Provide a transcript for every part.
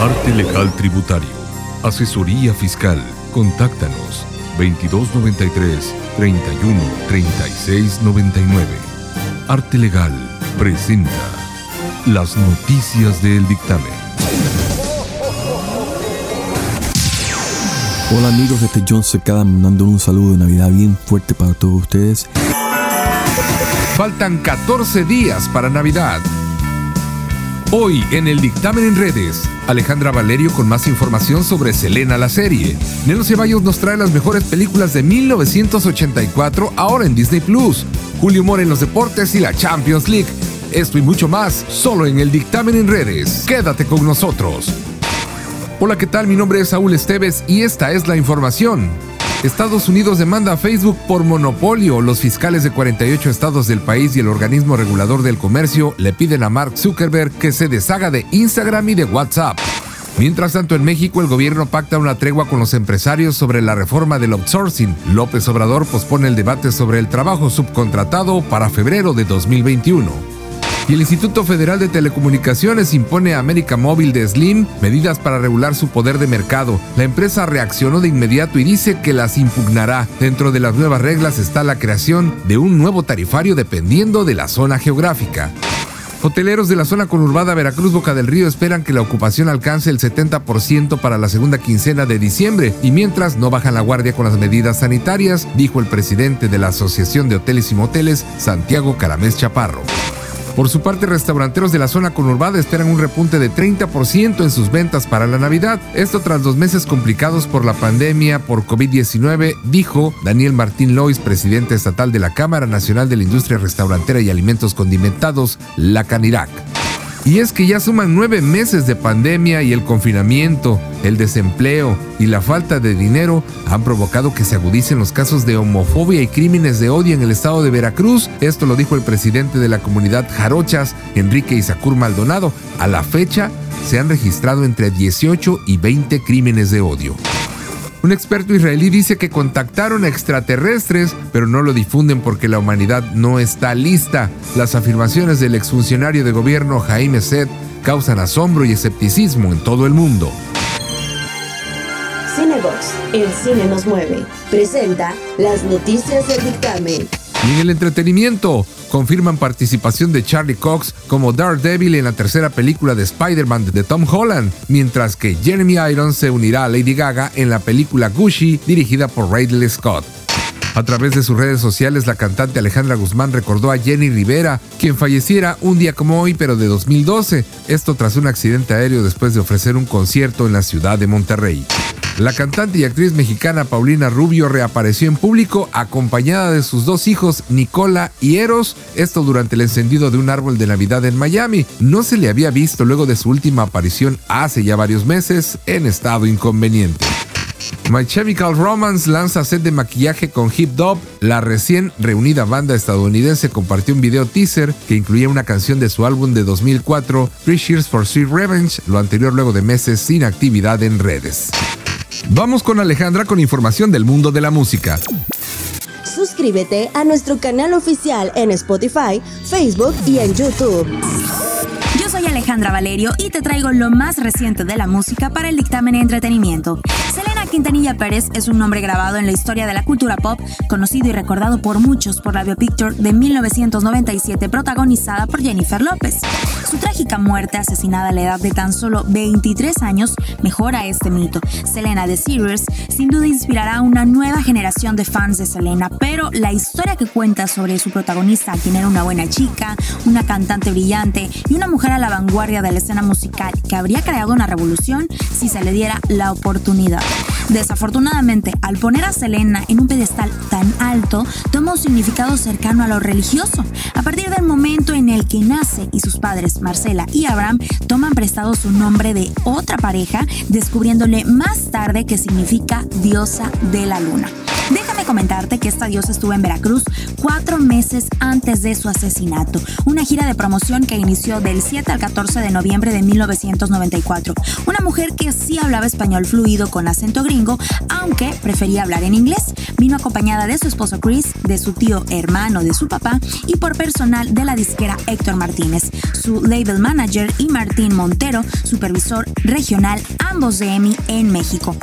Arte Legal Tributario. Asesoría Fiscal. Contáctanos 2293 31 36 99. Arte Legal presenta las noticias del dictamen. Hola amigos, este es John Secada mandando un saludo de Navidad bien fuerte para todos ustedes. Faltan 14 días para Navidad. Hoy en el dictamen en redes, Alejandra Valerio con más información sobre Selena la serie. Nelo Ceballos nos trae las mejores películas de 1984 ahora en Disney Plus. Julio Mora en los deportes y la Champions League. Esto y mucho más solo en el dictamen en redes. Quédate con nosotros. Hola, ¿qué tal? Mi nombre es Saúl Esteves y esta es la información. Estados Unidos demanda a Facebook por monopolio. Los fiscales de 48 estados del país y el organismo regulador del comercio le piden a Mark Zuckerberg que se deshaga de Instagram y de WhatsApp. Mientras tanto, en México el gobierno pacta una tregua con los empresarios sobre la reforma del outsourcing. López Obrador pospone el debate sobre el trabajo subcontratado para febrero de 2021 y el Instituto Federal de Telecomunicaciones impone a América Móvil de Slim medidas para regular su poder de mercado. La empresa reaccionó de inmediato y dice que las impugnará. Dentro de las nuevas reglas está la creación de un nuevo tarifario dependiendo de la zona geográfica. Hoteleros de la zona conurbada Veracruz Boca del Río esperan que la ocupación alcance el 70% para la segunda quincena de diciembre y mientras no bajan la guardia con las medidas sanitarias, dijo el presidente de la Asociación de Hoteles y Moteles, Santiago Caramés Chaparro. Por su parte, restauranteros de la zona conurbada esperan un repunte de 30% en sus ventas para la Navidad. Esto tras dos meses complicados por la pandemia por COVID-19, dijo Daniel Martín Lois, presidente estatal de la Cámara Nacional de la Industria Restaurantera y Alimentos Condimentados, la Canirac. Y es que ya suman nueve meses de pandemia y el confinamiento, el desempleo y la falta de dinero han provocado que se agudicen los casos de homofobia y crímenes de odio en el estado de Veracruz. Esto lo dijo el presidente de la comunidad Jarochas, Enrique Isacur Maldonado. A la fecha se han registrado entre 18 y 20 crímenes de odio. Un experto israelí dice que contactaron a extraterrestres, pero no lo difunden porque la humanidad no está lista. Las afirmaciones del exfuncionario de gobierno Jaime Sed causan asombro y escepticismo en todo el mundo. Cinebox, el cine nos mueve, presenta las noticias del dictamen. Y en el entretenimiento, confirman participación de Charlie Cox como Daredevil en la tercera película de Spider-Man de Tom Holland, mientras que Jeremy Irons se unirá a Lady Gaga en la película Gucci dirigida por Ridley Scott. A través de sus redes sociales, la cantante Alejandra Guzmán recordó a Jenny Rivera, quien falleciera un día como hoy, pero de 2012, esto tras un accidente aéreo después de ofrecer un concierto en la ciudad de Monterrey. La cantante y actriz mexicana Paulina Rubio reapareció en público acompañada de sus dos hijos Nicola y Eros, esto durante el encendido de un árbol de Navidad en Miami. No se le había visto luego de su última aparición hace ya varios meses en estado inconveniente. My Chemical Romance lanza set de maquillaje con Hip Dop. La recién reunida banda estadounidense compartió un video teaser que incluía una canción de su álbum de 2004, Three Years for Sweet Revenge, lo anterior luego de meses sin actividad en redes. Vamos con Alejandra con información del mundo de la música. Suscríbete a nuestro canal oficial en Spotify, Facebook y en YouTube. Yo soy Alejandra Valerio y te traigo lo más reciente de la música para el dictamen de entretenimiento. Selena Quintanilla Pérez es un nombre grabado en la historia de la cultura pop, conocido y recordado por muchos por la biopicture de 1997 protagonizada por Jennifer López. Su trágica muerte, asesinada a la edad de tan solo 23 años, mejora este mito. Selena de Series sin duda inspirará a una nueva generación de fans de Selena, pero la historia que cuenta sobre su protagonista, quien era una buena chica, una cantante brillante y una mujer a la vanguardia de la escena musical que habría creado una revolución si se le diera la oportunidad. Desafortunadamente, al poner a Selena en un pedestal tan alto, toma un significado cercano a lo religioso. A partir del momento en el que nace y sus padres, Marcela y Abraham, toman prestado su nombre de otra pareja, descubriéndole más tarde que significa diosa de la luna. Déjame comentarte que esta diosa estuvo en Veracruz cuatro meses antes de su asesinato. Una gira de promoción que inició del 7 al 14 de noviembre de 1994. Una mujer que sí hablaba español fluido con acento gringo, aunque prefería hablar en inglés. Vino acompañada de su esposo Chris, de su tío hermano de su papá y por personal de la disquera Héctor Martínez. Su label manager, y Martín Montero, supervisor regional, ambos de EMI en México.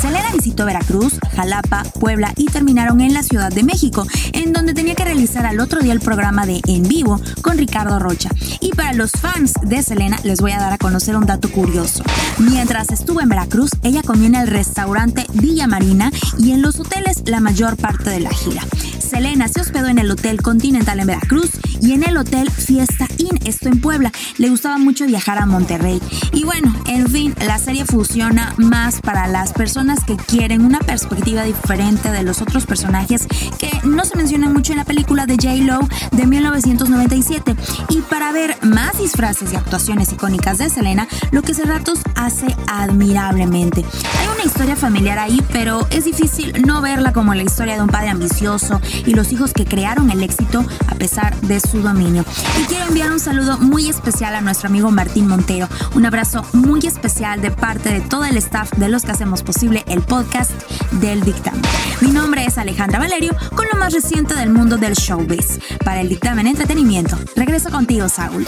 Selena visitó Veracruz, Jalapa, Puebla y terminaron en la Ciudad de México, en donde tenía que realizar al otro día el programa de En Vivo con Ricardo Rocha. Y para los fans de Selena les voy a dar a conocer un dato curioso. Mientras estuvo en Veracruz, ella comió en el restaurante Villa Marina y en los hoteles la mayor parte de la gira. Selena se hospedó en el Hotel Continental en Veracruz y en el Hotel Fiesta Inn, esto en Puebla. Le gustaba mucho viajar a Monterrey. Y bueno, en fin, la serie funciona más para las personas que quieren una perspectiva diferente de los otros personajes que no se mencionan mucho en la película de J-Lo de 1997. Y para ver más disfraces y actuaciones icónicas de Selena, lo que Cerratos hace admirablemente. Hay una historia familiar ahí, pero es difícil no verla como la historia de un padre ambicioso y los hijos que crearon el éxito a pesar de su dominio. Y quiero enviar un saludo muy especial a nuestro amigo Martín Montero. Un abrazo muy especial de parte de todo el staff de los que hacemos posible el podcast del dictamen. Mi nombre es Alejandra Valerio con lo más reciente del mundo del showbiz. Para el dictamen entretenimiento, regreso contigo, Saúl.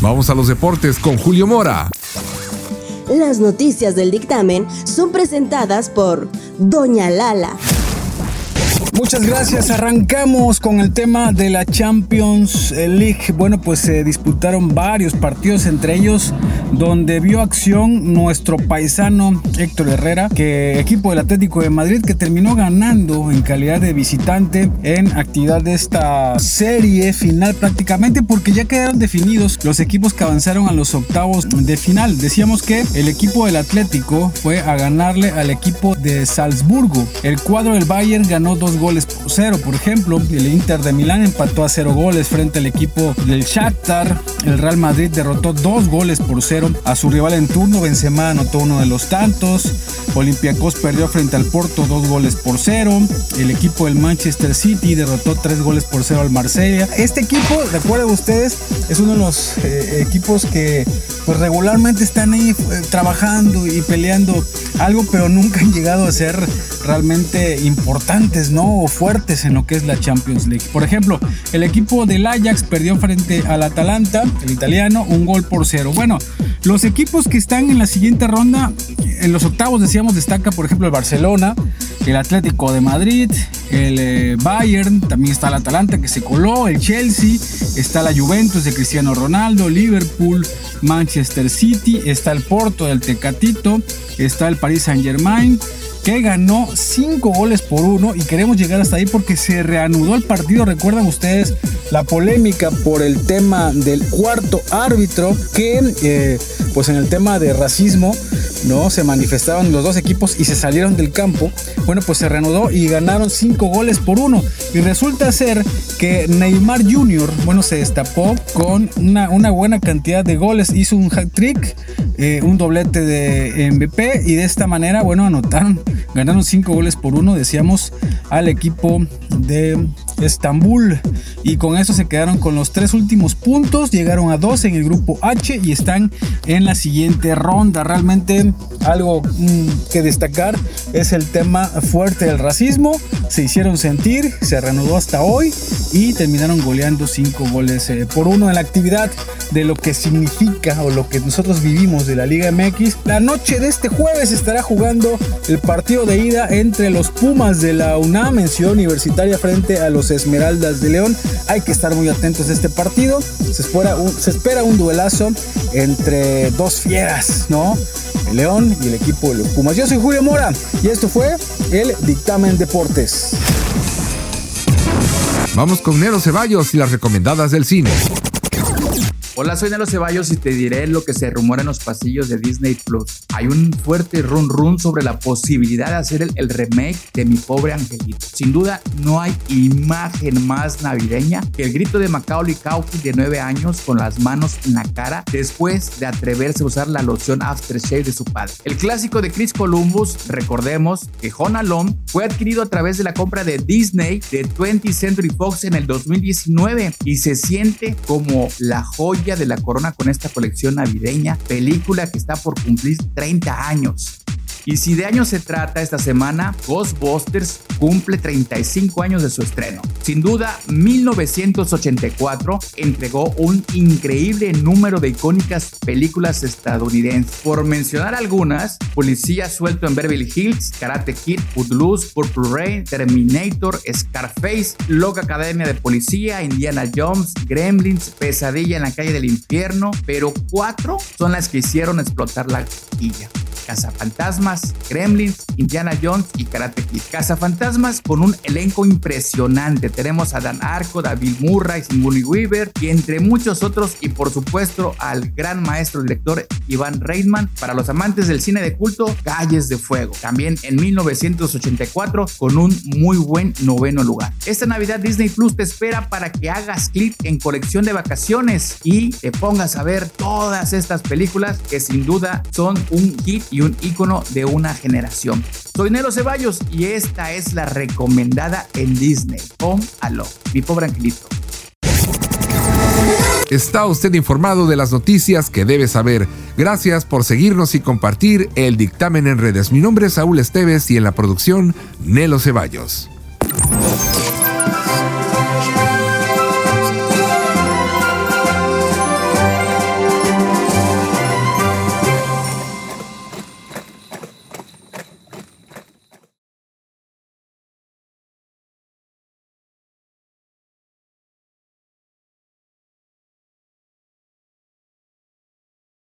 Vamos a los deportes con Julio Mora. Las noticias del dictamen son presentadas por Doña Lala. Muchas gracias. Arrancamos con el tema de la Champions League. Bueno, pues se disputaron varios partidos, entre ellos donde vio acción nuestro paisano Héctor Herrera, que equipo del Atlético de Madrid que terminó ganando en calidad de visitante en actividad de esta serie final prácticamente porque ya quedaron definidos los equipos que avanzaron a los octavos de final. Decíamos que el equipo del Atlético fue a ganarle al equipo de Salzburgo. El cuadro del Bayern ganó dos goles por cero. Por ejemplo, el Inter de Milán empató a cero goles frente al equipo del Shakhtar. El Real Madrid derrotó dos goles por cero a su rival en turno. Benzema anotó uno de los tantos. Olympiacos perdió frente al Porto dos goles por cero. El equipo del Manchester City derrotó tres goles por cero al Marsella. Este equipo, recuerden ustedes, es uno de los eh, equipos que pues regularmente están ahí eh, trabajando y peleando algo, pero nunca han llegado a ser realmente importantes, ¿no? Fuertes en lo que es la Champions League. Por ejemplo, el equipo del Ajax perdió frente al Atalanta, el italiano, un gol por cero. Bueno, los equipos que están en la siguiente ronda, en los octavos decíamos, destaca por ejemplo el Barcelona, el Atlético de Madrid, el eh, Bayern, también está el Atalanta que se coló, el Chelsea, está la Juventus de Cristiano Ronaldo, Liverpool, Manchester City, está el Porto del Tecatito, está el Paris Saint Germain, que ganó 5 goles por 1 y queremos llegar hasta ahí porque se reanudó el partido. Recuerdan ustedes la polémica por el tema del cuarto árbitro que eh, pues en el tema de racismo no se manifestaban los dos equipos y se salieron del campo. Bueno, pues se reanudó y ganaron 5 goles por 1 y resulta ser que Neymar Jr. bueno se destapó con una, una buena cantidad de goles, hizo un hat trick eh, un doblete de MVP y de esta manera, bueno, anotaron, ganaron 5 goles por uno, decíamos, al equipo de Estambul. Y con eso se quedaron con los tres últimos puntos, llegaron a 12 en el grupo H y están en la siguiente ronda. Realmente algo mm, que destacar es el tema fuerte del racismo. Se hicieron sentir, se reanudó hasta hoy y terminaron goleando 5 goles eh, por uno en la actividad de lo que significa o lo que nosotros vivimos de la Liga MX. La noche de este jueves estará jugando el partido de ida entre los Pumas de la UNAM en Ciudad Universitaria frente a los Esmeraldas de León. Hay que estar muy atentos a este partido. Se espera un, duelazo entre dos fieras, ¿no? El León y el equipo de los Pumas. Yo soy Julio Mora y esto fue el Dictamen Deportes. Vamos con Nero Ceballos y las recomendadas del cine. Hola, soy Nelo Ceballos y te diré lo que se rumora en los pasillos de Disney Plus. Hay un fuerte run run sobre la posibilidad de hacer el, remake de Mi Pobre Angelito. Sin duda, no hay imagen más navideña que el grito de Macaulay Culkin de 9 años con las manos en la cara después de atreverse a usar la loción aftershave de su padre. El clásico de Chris Columbus, recordemos que Home Alone fue adquirido a través de la compra de Disney de 20th Century Fox en el 2019 y se siente como la joya de la corona con esta colección navideña, película que está por cumplir 30 años. Y si de años se trata esta semana, Ghostbusters cumple 35 años de su estreno. Sin duda, 1984 entregó un increíble número de icónicas películas estadounidenses. Por mencionar algunas, Policía suelto en Beverly Hills, Karate Kid, Footloose, Purple Rain, Terminator, Scarface, Loca Academia de Policía, Indiana Jones, Gremlins, Pesadilla en la calle del infierno, pero cuatro son las que hicieron explotar la quilla. Cazafantasmas, Gremlins, Indiana Jones y Karate Kid. Cazafantasmas con un elenco impresionante. Tenemos a Dan Arco, David Murray, Sigourney Weaver y entre muchos otros y por supuesto al gran maestro director Iván Reitman. Para los amantes del cine de culto, Calles de Fuego. También en 1984 con un muy buen noveno lugar. Esta Navidad Disney Plus te espera para que hagas clic en colección de vacaciones y te pongas a ver todas estas películas que sin duda son un hit y un ícono de una generación. Soy Nero Ceballos y esta es la recomendada en Disney, Home Alone, mi pobre angelito. Está usted informado de las noticias que debe saber. Gracias por seguirnos y compartir el dictamen en redes. Mi nombre es Saúl Esteves y en la producción, Nelo Ceballos.